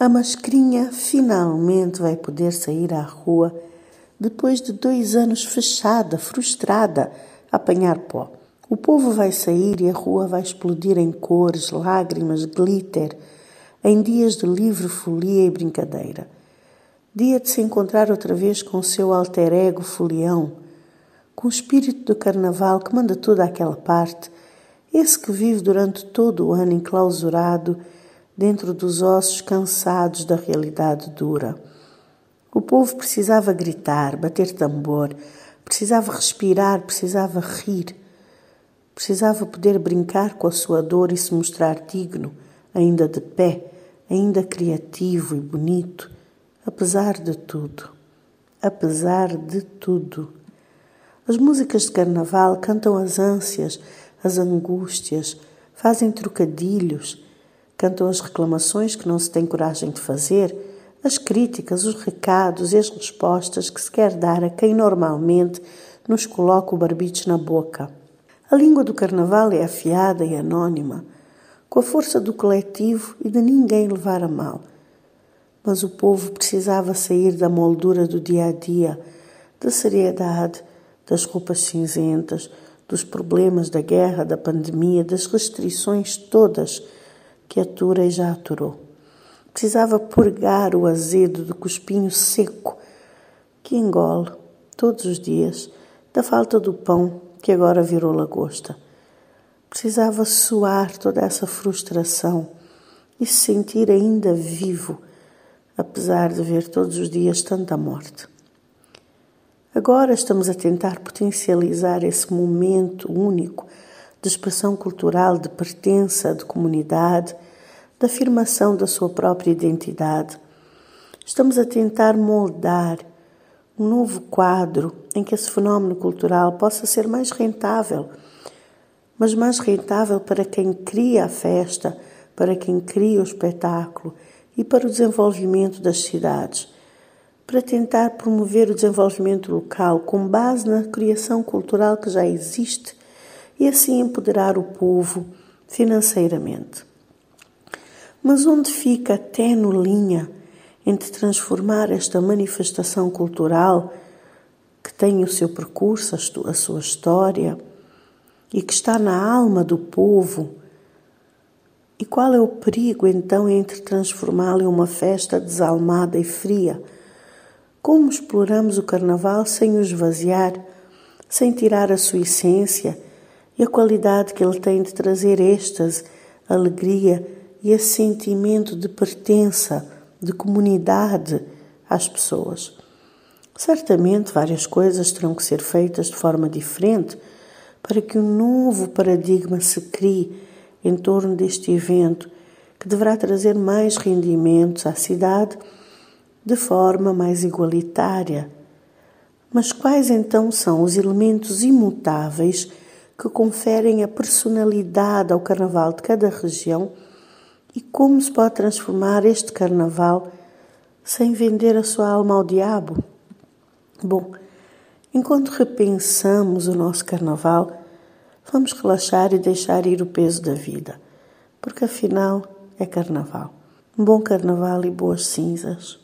A mascrinha finalmente vai poder sair à rua depois de dois anos fechada, frustrada, a apanhar pó. O povo vai sair e a rua vai explodir em cores, lágrimas, glitter, em dias de livre folia e brincadeira. Dia de se encontrar outra vez com o seu alter ego folião, com o espírito do carnaval que manda toda aquela parte, esse que vive durante todo o ano enclausurado dentro dos ossos cansados da realidade dura. O povo precisava gritar, bater tambor, precisava respirar, precisava rir, precisava poder brincar com a sua dor e se mostrar digno, ainda de pé, ainda criativo e bonito, apesar de tudo. Apesar de tudo. As músicas de carnaval cantam as ânsias, as angústias, fazem trocadilhos, cantam as reclamações que não se tem coragem de fazer, as críticas, os recados e as respostas que se quer dar a quem normalmente nos coloca o barbiche na boca. A língua do carnaval é afiada e anônima, com a força do coletivo e de ninguém levar a mal. Mas o povo precisava sair da moldura do dia a dia, da seriedade, das roupas cinzentas, dos problemas da guerra, da pandemia, das restrições todas que atura e já aturou. Precisava purgar o azedo do cuspinho seco que engole todos os dias da falta do pão que agora virou lagosta. Precisava suar toda essa frustração e se sentir ainda vivo, apesar de ver todos os dias tanta morte. Agora estamos a tentar potencializar esse momento único de expressão cultural, de pertença, de comunidade, de afirmação da sua própria identidade. Estamos a tentar moldar um novo quadro em que esse fenómeno cultural possa ser mais rentável, mas mais rentável para quem cria a festa, para quem cria o espetáculo e para o desenvolvimento das cidades para tentar promover o desenvolvimento local com base na criação cultural que já existe e assim empoderar o povo financeiramente. Mas onde fica a tenue linha entre transformar esta manifestação cultural que tem o seu percurso, a sua história e que está na alma do povo? E qual é o perigo então entre transformá-la em uma festa desalmada e fria? Como exploramos o carnaval sem o esvaziar, sem tirar a sua essência e a qualidade que ele tem de trazer êxtase, alegria e esse sentimento de pertença, de comunidade às pessoas. Certamente várias coisas terão que ser feitas de forma diferente para que um novo paradigma se crie em torno deste evento que deverá trazer mais rendimentos à cidade de forma mais igualitária. Mas quais então são os elementos imutáveis que conferem a personalidade ao carnaval de cada região e como se pode transformar este carnaval sem vender a sua alma ao diabo? Bom, enquanto repensamos o nosso carnaval, vamos relaxar e deixar ir o peso da vida, porque afinal é carnaval. Um bom carnaval e boas cinzas.